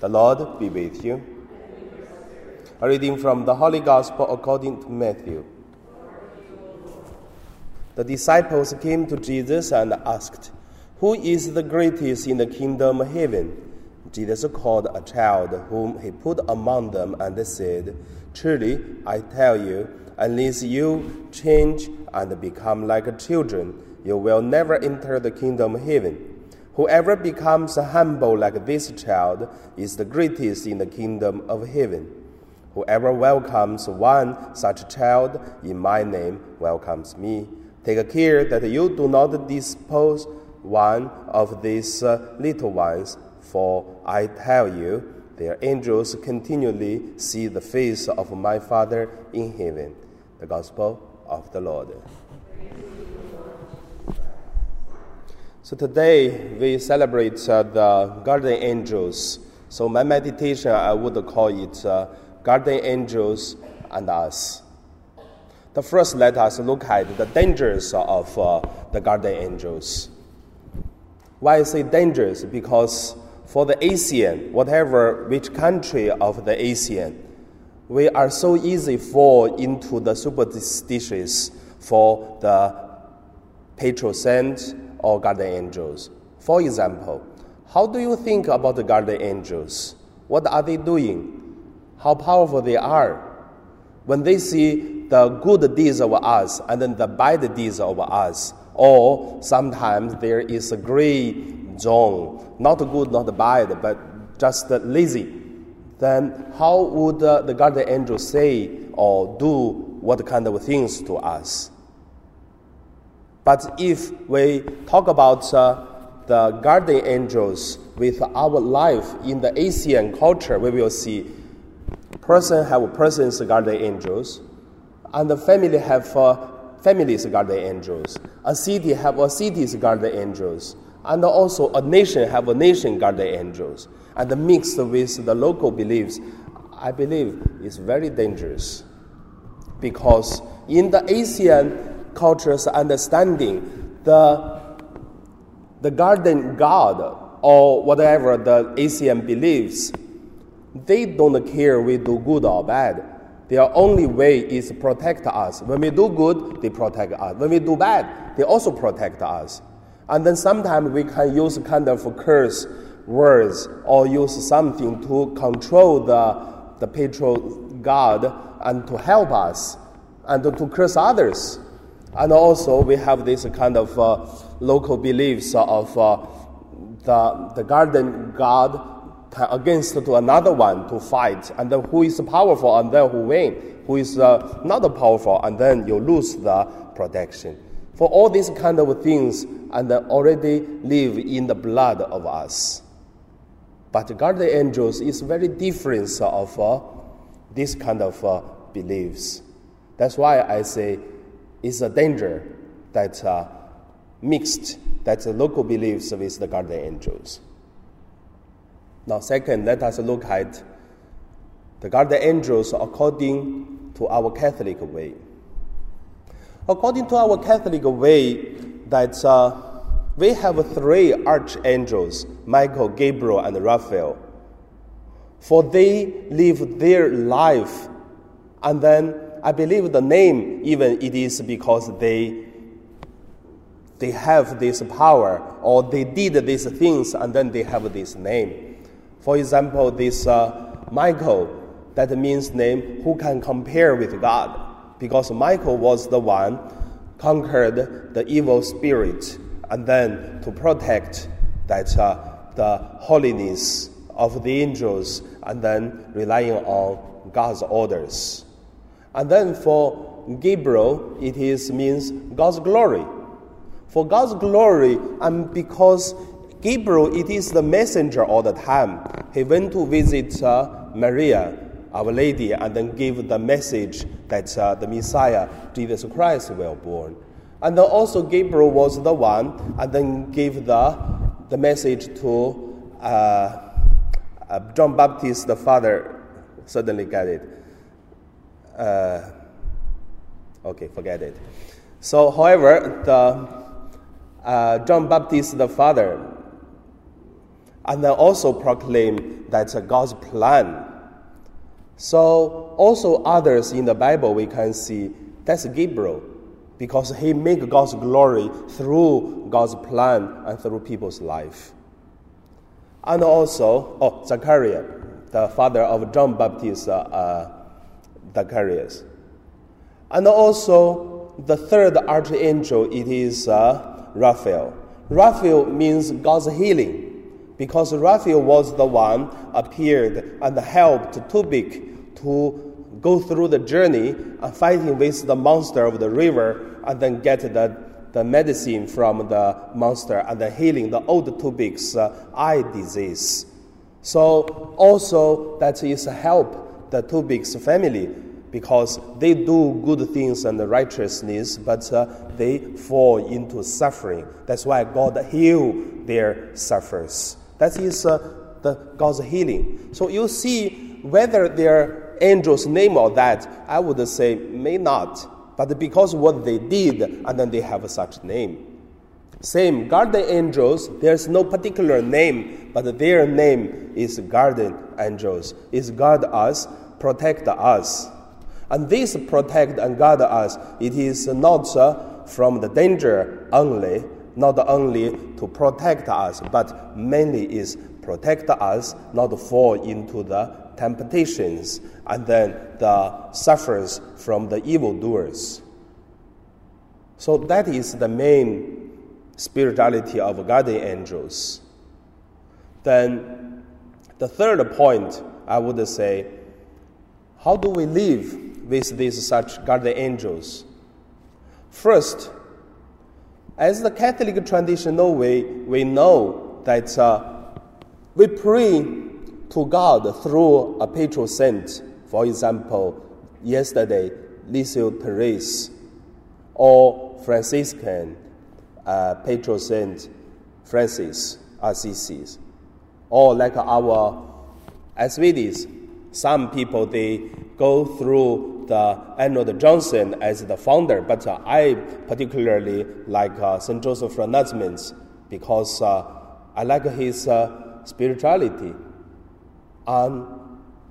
The Lord be with you. A reading from the Holy Gospel according to Matthew. The disciples came to Jesus and asked, Who is the greatest in the kingdom of heaven? Jesus called a child whom he put among them and said, Truly, I tell you, unless you change and become like children, you will never enter the kingdom of heaven. Whoever becomes humble like this child is the greatest in the kingdom of heaven. Whoever welcomes one such child in my name welcomes me. Take care that you do not dispose one of these uh, little ones, for I tell you, their angels continually see the face of my Father in heaven. The Gospel of the Lord. So today we celebrate uh, the guardian angels. So my meditation, I would call it uh, angels and us. The first, let us look at the dangers of uh, the guardian angels. Why I say dangerous? Because for the ASEAN, whatever which country of the ASEAN, we are so easy fall into the superstitious for the patron saint or guardian angels. For example, how do you think about the guardian angels? What are they doing? How powerful they are? When they see the good deeds of us and then the bad deeds of us, or sometimes there is a gray zone, not good, not bad, but just lazy, then how would uh, the guardian angel say or do what kind of things to us? But if we talk about uh, the guardian angels with our life in the ASEAN culture, we will see person have a persons guardian angels, and the family have uh, families guardian angels. A city have a city's guardian angels, and also a nation have a nation guardian angels. And mixed with the local beliefs, I believe is very dangerous, because in the ASEAN culture's understanding, the, the guardian god or whatever the ASEAN believes, they don't care we do good or bad. Their only way is protect us. When we do good, they protect us. When we do bad, they also protect us. And then sometimes we can use kind of curse words or use something to control the, the patron god and to help us and to curse others. And also, we have this kind of uh, local beliefs of uh, the, the guardian god against to another one to fight, and then who is powerful, and then who win, who is uh, not powerful, and then you lose the protection. For all these kind of things, and already live in the blood of us. But guardian angels is very different of uh, this kind of uh, beliefs. That's why I say is a danger that uh, mixed that the local beliefs with the guardian angels. Now, second, let us look at the guardian angels according to our Catholic way. According to our Catholic way, that uh, we have three archangels Michael, Gabriel, and Raphael. For they live their life and then I believe the name even it is because they they have this power or they did these things and then they have this name. For example, this uh, Michael, that means name who can compare with God, because Michael was the one conquered the evil spirit and then to protect that uh, the holiness of the angels and then relying on God's orders. And then for Gabriel, it is means God's glory. For God's glory, and because Gabriel, it is the messenger all the time. He went to visit uh, Maria, Our Lady, and then gave the message that uh, the Messiah, Jesus Christ, will born. And then also Gabriel was the one, and then gave the, the message to uh, uh John Baptist, the father, suddenly got it uh, okay, forget it. So, however, the uh, John Baptist, the father, and also proclaim that's God's plan. So also others in the Bible we can see that's Gabriel because he make God's glory through God's plan and through people's life. And also, oh, Zachariah, the father of John Baptist, uh, uh, Zacharias. And also, the third archangel, it is uh, Raphael. Raphael means God's healing because Raphael was the one appeared and helped Tobit to go through the journey and fighting with the monster of the river and then get the, the medicine from the monster and then healing the old Tobit's uh, eye disease. So also that is a help the Tobit's family because they do good things and righteousness, but uh, they fall into suffering. That's why God heal their suffers. That is uh, the God's healing. So you see whether their angel's name or that, I would say may not. But because what they did, and then they have such name. Same, guardian angels, there's no particular name, but their name is guardian angels. Is guard us, protect us. And this protect and guard us, it is not from the danger only, not only to protect us, but mainly is protect us not fall into the temptations and then the suffers from the evildoers. So that is the main spirituality of guardian angels. Then the third point I would say, how do we live with these such guardian angels? First, as the Catholic traditional way, we know that uh, we pray to God through a patron saint. For example, yesterday, Lisieux Therese, or Franciscan uh, patron saint Francis Assisi, or like our SVDs, some people they go through the Arnold Janssen as the founder, but uh, I particularly like uh, St. Joseph Announcements because uh, I like his uh, spirituality. And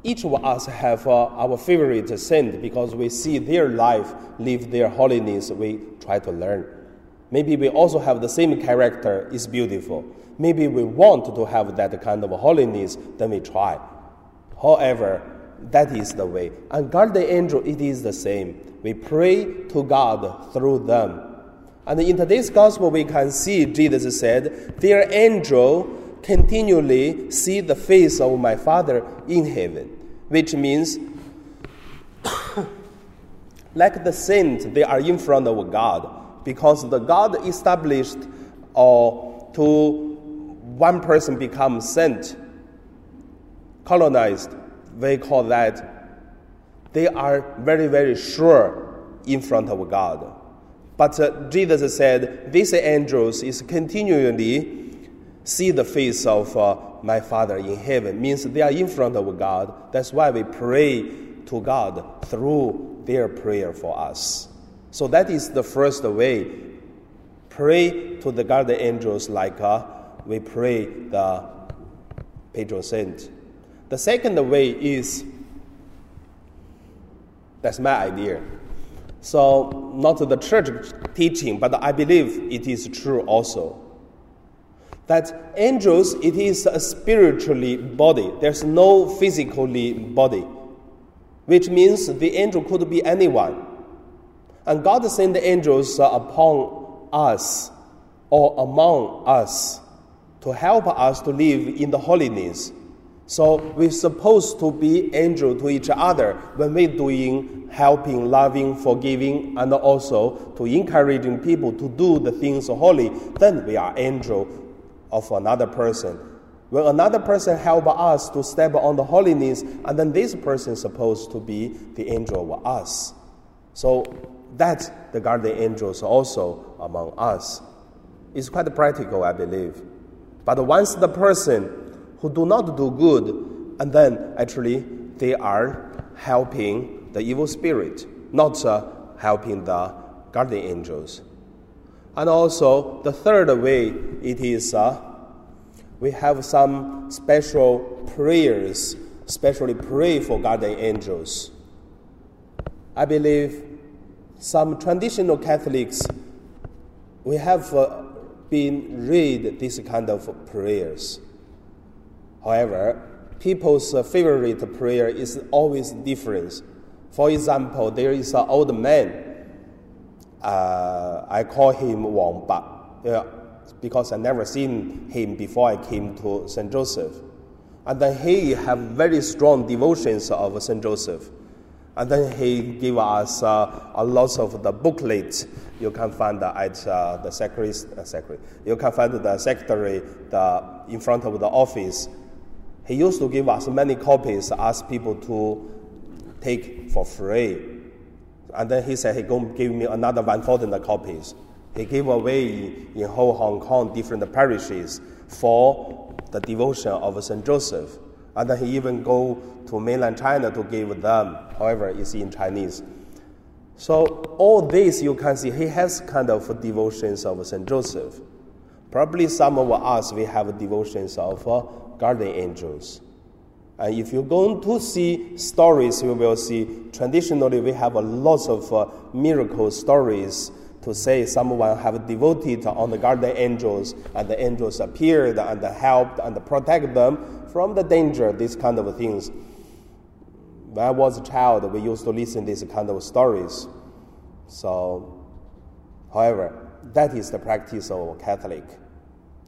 each of us have uh, our favorite saint because we see their life, live their holiness, we try to learn. Maybe we also have the same character, is beautiful. Maybe we want to have that kind of holiness, then we try. However, that is the way. And guardian angel, it is the same. We pray to God through them. And in today's gospel, we can see Jesus said, Their angel continually see the face of my Father in heaven, which means, like the saints, they are in front of God, because the God established or to one person become saint, canonized, we call that they are very, very sure in front of God. But uh, Jesus said, these angels is continually see the face of uh, my Father in heaven. Means they are in front of God. That's why we pray to God through their prayer for us. So that is the first way. Pray to the guardian angels like uh, we pray the patron saint. The second way is that's my idea. So, not the church teaching, but I believe it is true also. That angels, it is a spiritually body. There's no physically body, which means the angel could be anyone. And God sent the angels upon us or among us to help us to live in the holiness so we're supposed to be angel to each other when we're doing helping, loving, forgiving, and also to encouraging people to do the things holy. Then we are angel of another person. When another person help us to step on the holiness, and then this person is supposed to be the angel of us. So that's the guardian angels also among us. It's quite practical, I believe. But once the person who do not do good, and then actually they are helping the evil spirit, not uh, helping the guardian angels. And also, the third way it is uh, we have some special prayers, especially pray for guardian angels. I believe some traditional Catholics, we have uh, been read this kind of prayers. However, people's uh, favorite prayer is always different. For example, there is an old man. Uh, I call him Wang Ba, uh, because I never seen him before I came to St. Joseph. And then he have very strong devotions of St. Joseph. And then he gave us uh, a lot of the booklets you can find at uh, the secretary, uh, secretary. You can find the secretary the, in front of the office. He used to give us many copies, ask people to take for free. And then he said he going to give me another 1,000 copies. He gave away in whole Hong Kong different parishes for the devotion of St. Joseph. And then he even go to mainland China to give them. However, it's in Chinese. So all this you can see he has kind of devotions of St. Joseph. Probably some of us we have devotions of uh, guardian angels. And if you're going to see stories, you will see traditionally we have a lot of uh, miracle stories to say someone have devoted on the guardian angels and the angels appeared and helped and protect them from the danger, these kind of things. When I was a child, we used to listen these kind of stories. So, however, that is the practice of Catholic.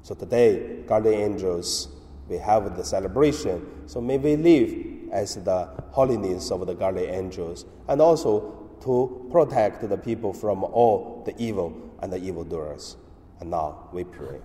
So today, guardian angels, we have the celebration. So may we live as the holiness of the guardian angels, and also to protect the people from all the evil and the evildoers. And now we pray.